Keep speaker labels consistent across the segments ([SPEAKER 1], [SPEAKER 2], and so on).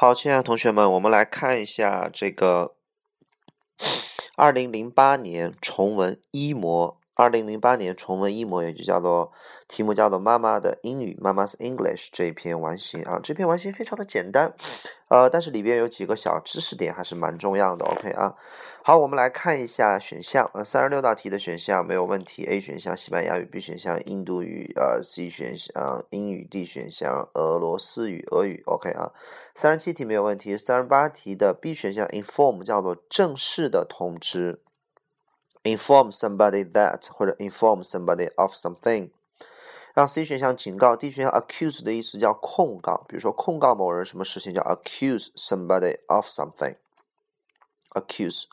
[SPEAKER 1] 好，亲爱的同学们，我们来看一下这个 二零零八年重文一模。二零零八年重文一模，也就叫做题目叫做“妈妈的英语”（妈妈 's English） 这一篇完形啊。这篇完形非常的简单，呃，但是里边有几个小知识点还是蛮重要的。OK 啊。好，我们来看一下选项。呃，三十六道题的选项没有问题。A 选项西班牙语，B 选项印度语，呃，C 选项英语，D 选项俄罗斯语，俄语。OK 啊。三十七题没有问题。三十八题的 B 选项 inform 叫做正式的通知，inform somebody that 或者 inform somebody of something。然后 C 选项警告，D 选项 accuse 的意思叫控告，比如说控告某人什么事情叫 accuse somebody of something。accuse，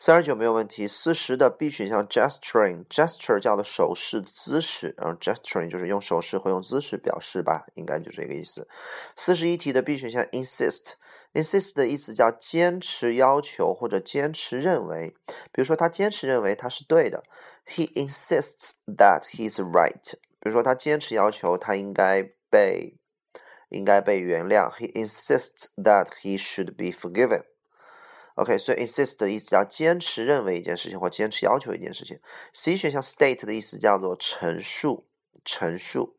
[SPEAKER 1] 三十九没有问题。四十的 B 选项 gesturing，gesture 叫的手势姿势，然后 gesturing 就是用手势或用姿势表示吧，应该就这个意思。四十一题的 B 选项 insist Insist 的意思叫坚持要求或者坚持认为，比如说他坚持认为他是对的，He insists that he's right。比如说他坚持要求他应该被应该被原谅，He insists that he should be forgiven。OK，所以 insist 的意思叫坚持认为一件事情或坚持要求一件事情。C 选项 state 的意思叫做陈述、陈述、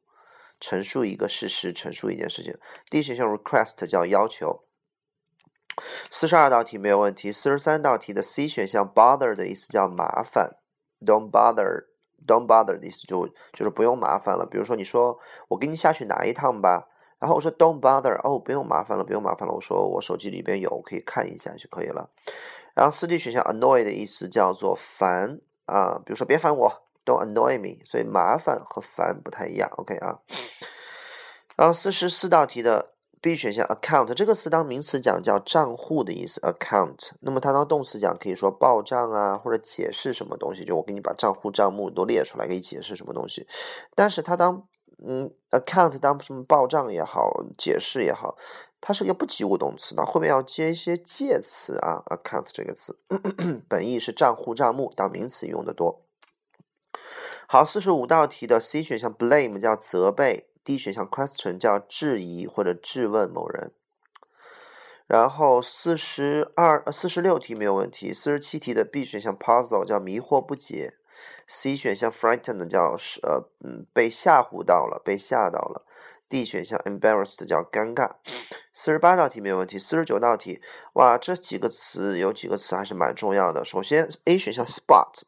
[SPEAKER 1] 陈述一个事实、陈述一件事情。D 选项 request 叫要求。四十二道题没有问题。四十三道题的 C 选项 bother 的意思叫麻烦，don't bother，don't bother 的意思就就是不用麻烦了。比如说你说我给你下去拿一趟吧。然后我说 Don't bother，哦，不用麻烦了，不用麻烦了。我说我手机里边有，可以看一下就可以了。然后四 D 选项 annoy 的意思叫做烦啊，比如说别烦我，Don't annoy me。所以麻烦和烦不太一样，OK 啊。然后四十四道题的 B 选项 account 这个词当名词讲叫账户的意思，account。那么它当动词讲可以说报账啊，或者解释什么东西，就我给你把账户账目都列出来，给你解释什么东西。但是它当嗯，account 当什么报账也好，解释也好，它是一个不及物动词，它后面要接一些介词啊。account 这个词 本意是账户账目，当名词用的多。好，四十五道题的 C 选项 blame 叫责备，D 选项 question 叫质疑或者质问某人。然后四十二、四十六题没有问题。四十七题的 B 选项 puzzle 叫迷惑不解。C 选项 frightened 叫是呃嗯被吓唬到了，被吓到了。D 选项 embarrassed 叫尴尬。四十八道题没有问题。四十九道题，哇，这几个词有几个词还是蛮重要的。首先 A 选项 spot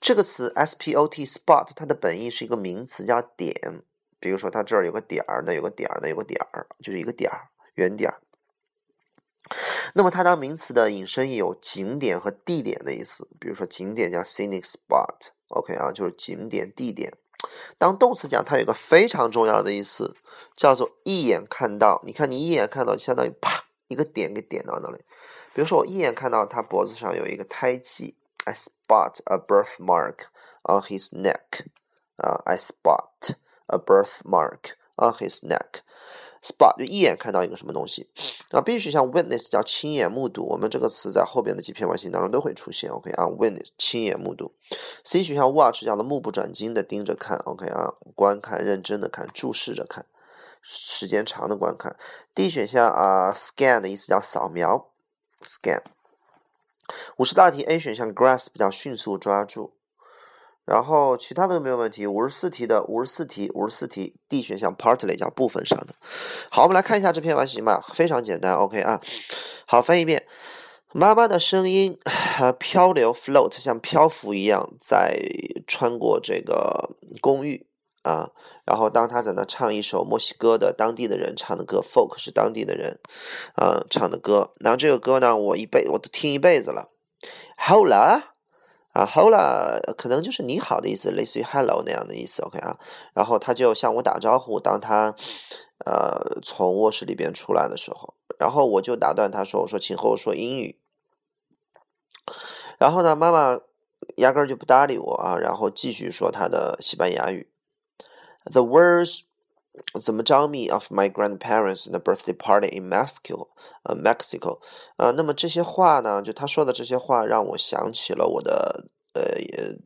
[SPEAKER 1] 这个词 S P O T spot 它的本意是一个名词，叫点。比如说它这儿有个点儿，那有个点儿，那有个点儿，就是一个点儿，圆点儿。那么它当名词的引申也有景点和地点的意思。比如说景点叫 scenic spot。OK 啊，就是景点地点。当动词讲，它有一个非常重要的意思，叫做一眼看到。你看，你一眼看到，相当于啪一个点给点到那里。比如说，我一眼看到他脖子上有一个胎记，I spot a birthmark on his neck。啊，I spot a birthmark on his neck。spot 就一眼看到一个什么东西，啊，B 选项 witness 叫亲眼目睹，我们这个词在后边的几篇完形当中都会出现，OK 啊，witness 亲眼目睹。C 选项 watch 叫做目不转睛的盯着看，OK 啊，观看认真的看，注视着看，时间长的观看。D 选项啊，scan 的意思叫扫描，scan。五十大题 A 选项 grasp 叫迅速抓住。然后其他的都没有问题。五十四题的五十四题，五十四题 D 选项 partly 叫部分上的。好，我们来看一下这篇完形吧，非常简单。OK 啊，好，翻译一遍。妈妈的声音漂流 float 像漂浮一样在穿过这个公寓啊。然后当他在那唱一首墨西哥的当地的人唱的歌，folk 是当地的人啊唱的歌。然后这个歌呢，我一辈我都听一辈子了。Hola。啊，Hola 可能就是你好的意思，类似于 Hello 那样的意思，OK 啊。然后他就向我打招呼，当他呃从卧室里边出来的时候，然后我就打断他说：“我说，请和我说英语。”然后呢，妈妈压根儿就不搭理我啊，然后继续说他的西班牙语。The words 怎么着 me of my grandparents the birthday party in Mexico，呃，Mexico，呃，那么这些话呢，就他说的这些话，让我想起了我的呃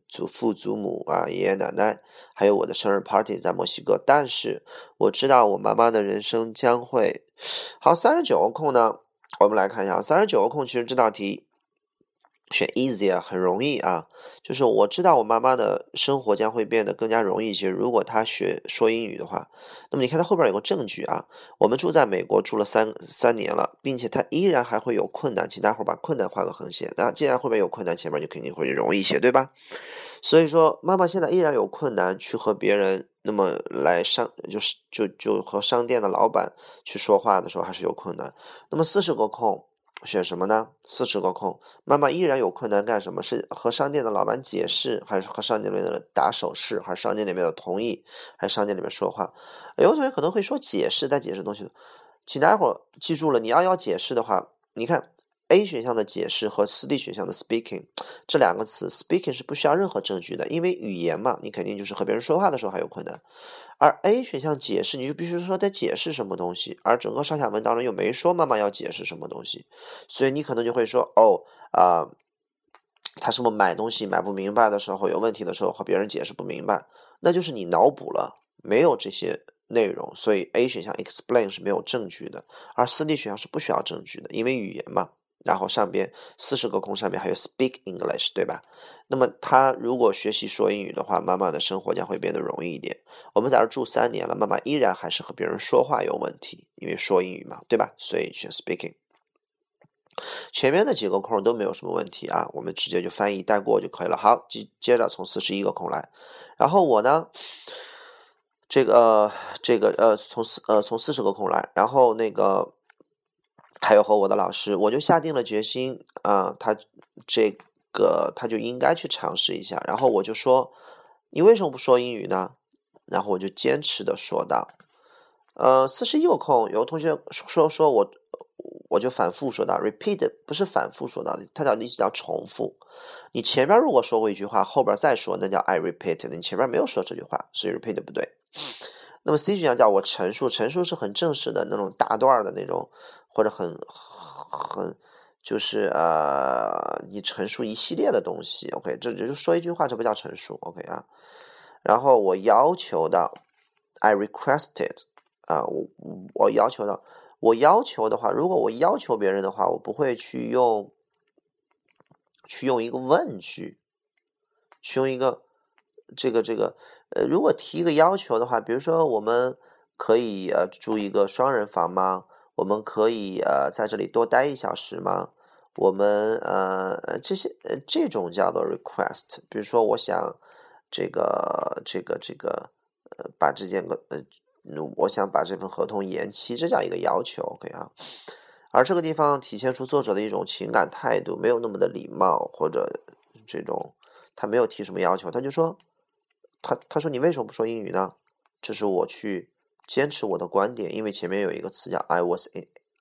[SPEAKER 1] 祖父祖母啊、爷爷奶奶，还有我的生日 party 在墨西哥。但是我知道我妈妈的人生将会好。三十九个空呢，我们来看一下，三十九个空其实这道题。选 easier 很容易啊，就是我知道我妈妈的生活将会变得更加容易一些。如果她学说英语的话，那么你看她后边有个证据啊，我们住在美国住了三三年了，并且她依然还会有困难，请大伙儿把困难画个横线。那既然后边有困难，前面就肯定会容易一些，对吧？所以说妈妈现在依然有困难去和别人那么来商，就是就就和商店的老板去说话的时候还是有困难。那么四十个空。选什么呢？四十个空，妈妈依然有困难干什么？是和商店的老板解释，还是和商店里面的打手势，还是商店里面的同意，还是商店里面说话？有同学可能会说解释，但解释东西，请大家伙记住了，你要要解释的话，你看。A 选项的解释和 D 选项的 speaking 这两个词，speaking 是不需要任何证据的，因为语言嘛，你肯定就是和别人说话的时候还有困难。而 A 选项解释，你就必须说在解释什么东西，而整个上下文当中又没说妈妈要解释什么东西，所以你可能就会说，哦，啊，他什么买东西买不明白的时候，有问题的时候和别人解释不明白，那就是你脑补了，没有这些内容，所以 A 选项 explain 是没有证据的，而 D 选项是不需要证据的，因为语言嘛。然后上边四十个空上面还有 speak English，对吧？那么他如果学习说英语的话，妈妈的生活将会变得容易一点。我们在这住三年了，妈妈依然还是和别人说话有问题，因为说英语嘛，对吧？所以选 speaking。前面的几个空都没有什么问题啊，我们直接就翻译带过就可以了。好，接接着从四十一个空来，然后我呢，这个这个呃从四呃从四十个空来，然后那个。还有和我的老师，我就下定了决心啊，他这个他就应该去尝试一下。然后我就说，你为什么不说英语呢？然后我就坚持的说道，呃，四十一有空，有同学说说我，我就反复说道，repeat 不是反复说道，它叫意思叫重复。你前面如果说过一句话，后边再说，那叫 I repeat。你前面没有说这句话，所以 repeat 不对。那么 C 选项叫我陈述，陈述是很正式的那种大段的那种，或者很很就是呃，你陈述一系列的东西。OK，这只是说一句话，这不叫陈述。OK 啊，然后我要求的，I requested 啊，我我要求的，我要求的话，如果我要求别人的话，我不会去用去用一个问句，去用一个这个这个。呃，如果提一个要求的话，比如说我们可以呃住一个双人房吗？我们可以呃在这里多待一小时吗？我们呃这些呃这种叫做 request。比如说我想这个这个这个呃把这件个呃我想把这份合同延期，这叫一个要求，OK 啊。而这个地方体现出作者的一种情感态度，没有那么的礼貌，或者这种他没有提什么要求，他就说。他他说你为什么不说英语呢？这是我去坚持我的观点，因为前面有一个词叫 I was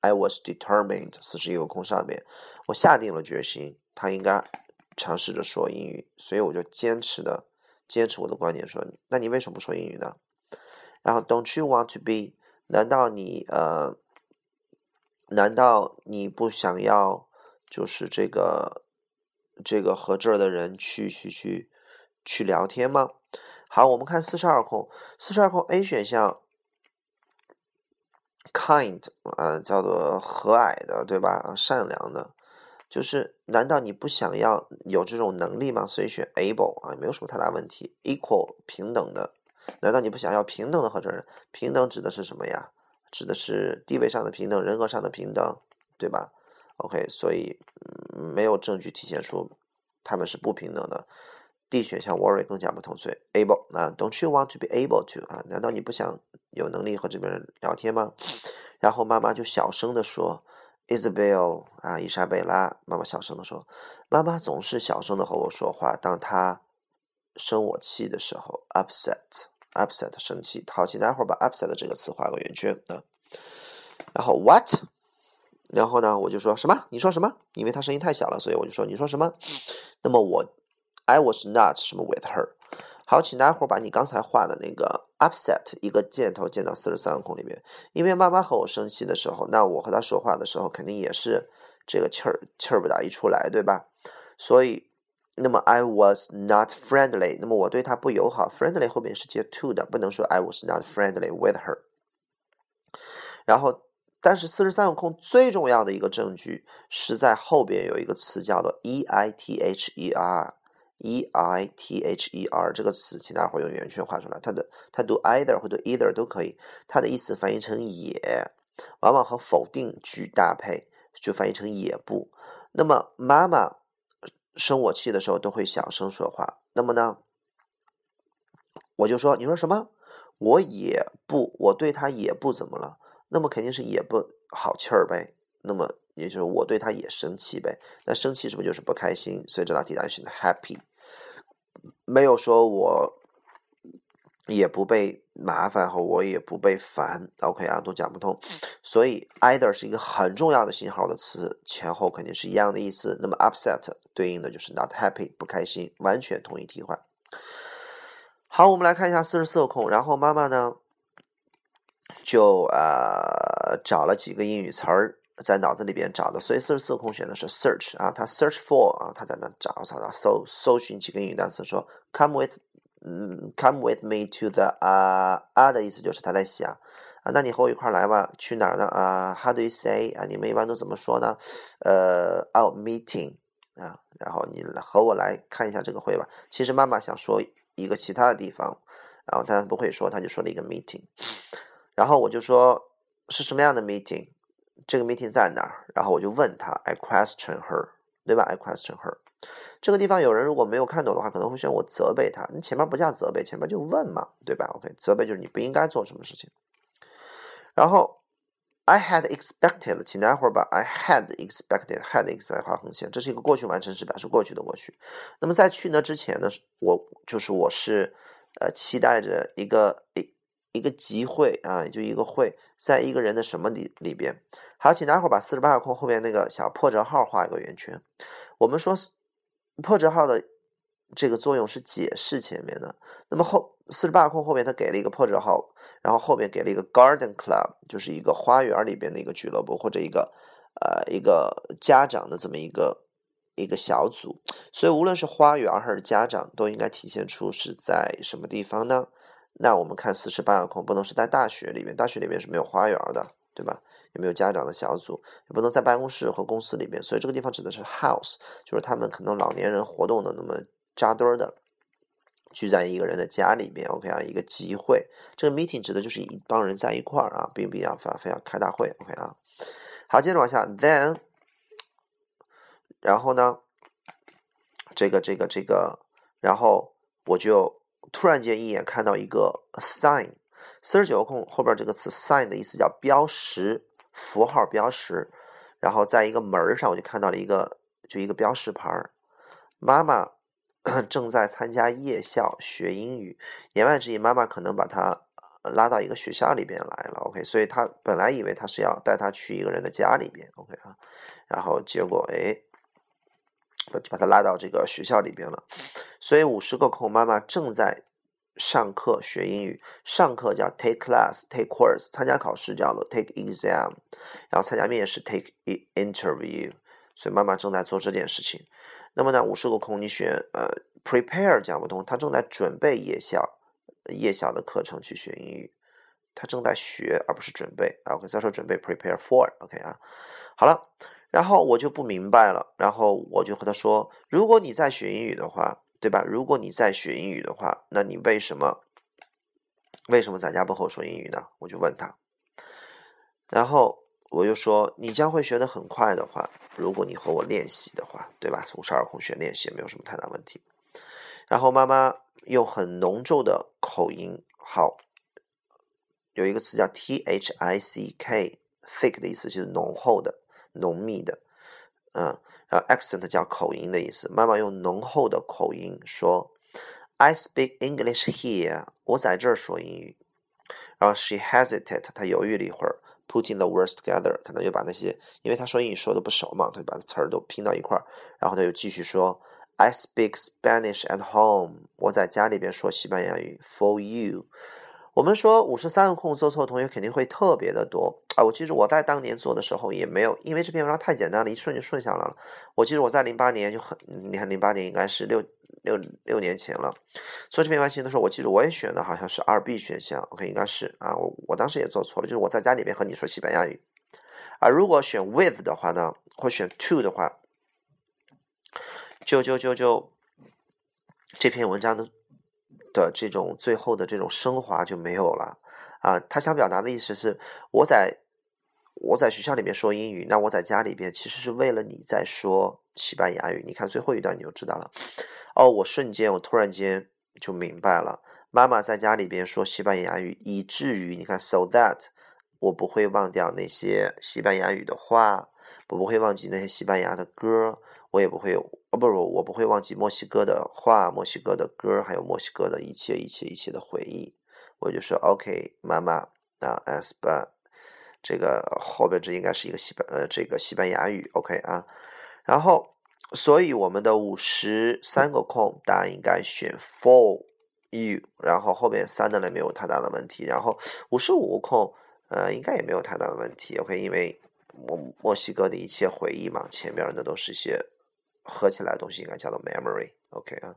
[SPEAKER 1] I was determined，四十一个空上面，我下定了决心，他应该尝试着说英语，所以我就坚持的坚持我的观点，说那你为什么不说英语呢？然后 Don't you want to be？难道你呃，难道你不想要就是这个这个和这儿的人去去去去聊天吗？好，我们看四十二空，四十二空 A 选项，kind，呃，叫做和蔼的，对吧？善良的，就是难道你不想要有这种能力吗？所以选 able 啊，没有什么太大问题。equal 平等的，难道你不想要平等的合成人？平等指的是什么呀？指的是地位上的平等，人格上的平等，对吧？OK，所以没有证据体现出他们是不平等的。D 选项 worry 更加不同，所以 able 啊，Don't you want to be able to 啊？难道你不想有能力和这边人聊天吗？然后妈妈就小声的说，Isabel 啊，伊莎贝拉，妈妈小声的说，妈妈总是小声的和我说话，当她生我气的时候，upset，upset 生气。好，请待会儿把 upset 这个词画个圆圈啊。然后 what？然后呢，我就说什么？你说什么？因为他声音太小了，所以我就说你说什么？那么我。I was not 什么 with her。好，请大家伙把你刚才画的那个 upset 一个箭头箭到四十三个空里面。因为妈妈和我生气的时候，那我和她说话的时候肯定也是这个气儿气儿不打一处来，对吧？所以那么 I was not friendly，那么我对她不友好，friendly 后面是接 to 的，不能说 I was not friendly with her。然后，但是四十三个空最重要的一个证据是在后边有一个词叫做 e i t h e r。E i t h e r 这个词，请大伙用圆圈画出来。它的它读 either 或者 either 都可以。它的意思翻译成也，往往和否定句搭配，就翻译成也不。那么妈妈生我气的时候都会小声说话。那么呢，我就说，你说什么？我也不，我对他也不怎么了。那么肯定是也不好气儿呗。那么也就是我对他也生气呗。那生气是不是就是不开心？所以这道题答案选的 happy。没有说我也不被麻烦和我也不被烦，OK 啊，都讲不通。所以 either 是一个很重要的信号的词，前后肯定是一样的意思。那么 upset 对应的就是 not happy，不开心，完全同义替换。好，我们来看一下四十四个空，然后妈妈呢就呃找了几个英语词儿。在脑子里边找的，所以四十四空选的是 search 啊，他 search for 啊，他在那找找找搜搜寻几个英语单词，说 come with 嗯 come with me to the 啊啊的意思就是他在想啊，那你和我一块来吧，去哪儿呢啊？How do you say 啊？你们一般都怎么说呢？呃，out meeting 啊，然后你和我来看一下这个会吧。其实妈妈想说一个其他的地方，然后她不会说，她就说了一个 meeting，然后我就说是什么样的 meeting？这个 meeting 在哪儿？然后我就问他，I question her，对吧？I question her。这个地方有人如果没有看懂的话，可能会选我责备他。你前面不叫责备，前面就问嘛，对吧？OK，责备就是你不应该做什么事情。然后 I had expected，请待会儿把 I had expected，had expected 画横线，这是一个过去完成时，表示过去的过去。那么在去那之前呢，我就是我是呃期待着一个一。个集会啊，也就一个会，在一个人的什么里里边？好，请大伙把四十八个空后面那个小破折号画一个圆圈。我们说破折号的这个作用是解释前面的。那么后四十八个空后面，它给了一个破折号，然后后面给了一个 garden club，就是一个花园里边的一个俱乐部或者一个呃一个家长的这么一个一个小组。所以无论是花园还是家长，都应该体现出是在什么地方呢？那我们看四十八个空，不能是在大学里面，大学里面是没有花园的，对吧？也没有家长的小组，也不能在办公室和公司里面，所以这个地方指的是 house，就是他们可能老年人活动的那么扎堆儿的，聚在一个人的家里面，OK 啊，一个集会，这个 meeting 指的就是一帮人在一块儿啊，并不要非要开大会，OK 啊。好，接着往下，then，然后呢，这个这个这个，然后我就。突然间一眼看到一个 sign，四十九个空后边这个词 sign 的意思叫标识、符号、标识。然后在一个门上，我就看到了一个，就一个标识牌儿。妈妈 正在参加夜校学英语，言外之意，妈妈可能把他拉到一个学校里边来了。OK，所以他本来以为他是要带他去一个人的家里边。OK 啊，然后结果哎。就把他拉到这个学校里边了，所以五十个空，妈妈正在上课学英语。上课叫 take class，take course；参加考试叫做 take exam；然后参加面试 take interview。所以妈妈正在做这件事情。那么呢，五十个空你选呃 prepare 讲不通，他正在准备夜校夜校的课程去学英语。他正在学而不是准备。OK，再说准备 prepare for。OK 啊，好了。然后我就不明白了，然后我就和他说：“如果你在学英语的话，对吧？如果你在学英语的话，那你为什么为什么在家不和我说英语呢？”我就问他，然后我就说：“你将会学得很快的话，如果你和我练习的话，对吧？五十二空学练习也没有什么太大问题。”然后妈妈用很浓重的口音，好，有一个词叫 t h i c k，thick 的意思就是浓厚的。浓密的，嗯，然后 accent 叫口音的意思。妈妈用浓厚的口音说：“I speak English here。”我在这儿说英语。然后 she hesitated，她犹豫了一会儿，putting the words together，可能又把那些，因为她说英语说的不熟嘛，她就把词儿都拼到一块儿。然后她又继续说：“I speak Spanish at home。”我在家里边说西班牙语。For you，我们说五十三个空做错的同学肯定会特别的多啊！我记得我在当年做的时候也没有，因为这篇文章太简单了，一顺就顺下来了。我记得我在零八年就很，你看零八年应该是六六六年前了。做这篇完形的时候，我记得我也选的好像是二 B 选项，OK 应该是啊，我我当时也做错了，就是我在家里面和你说西班牙语啊，如果选 with 的话呢，或选 to 的话，就就就就这篇文章的。的这种最后的这种升华就没有了啊！他想表达的意思是，我在我在学校里面说英语，那我在家里边其实是为了你在说西班牙语。你看最后一段你就知道了。哦，我瞬间我突然间就明白了，妈妈在家里边说西班牙语，以至于你看，so that 我不会忘掉那些西班牙语的话，我不会忘记那些西班牙的歌。我也不会，哦不不，我不会忘记墨西哥的话、墨西哥的歌，还有墨西哥的一切、一切、一切的回忆。我就说，OK，妈妈，啊，S 班，这个后边这应该是一个西班，呃，这个西班牙语，OK 啊。然后，所以我们的五十三个空，答案应该选 For you。然后后边三的呢没有太大的问题。然后五十五个空，呃，应该也没有太大的问题，OK，因为墨墨西哥的一切回忆嘛，前面的都是一些。合起来的东西应该叫做 memory，OK 啊，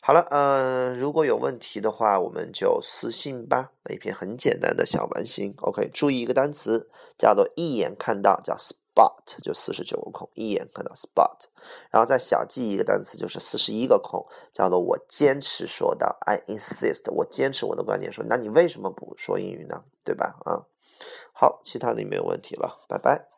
[SPEAKER 1] 好了，嗯，如果有问题的话，我们就私信吧。那一篇很简单的小完形，OK，注意一个单词叫做一眼看到，叫 spot，就四十九个空，一眼看到 spot，然后再小记一个单词，就是四十一个空，叫做我坚持说的，I insist，我坚持我的观点说，那你为什么不说英语呢？对吧？啊，好，其他的没有问题了，拜拜。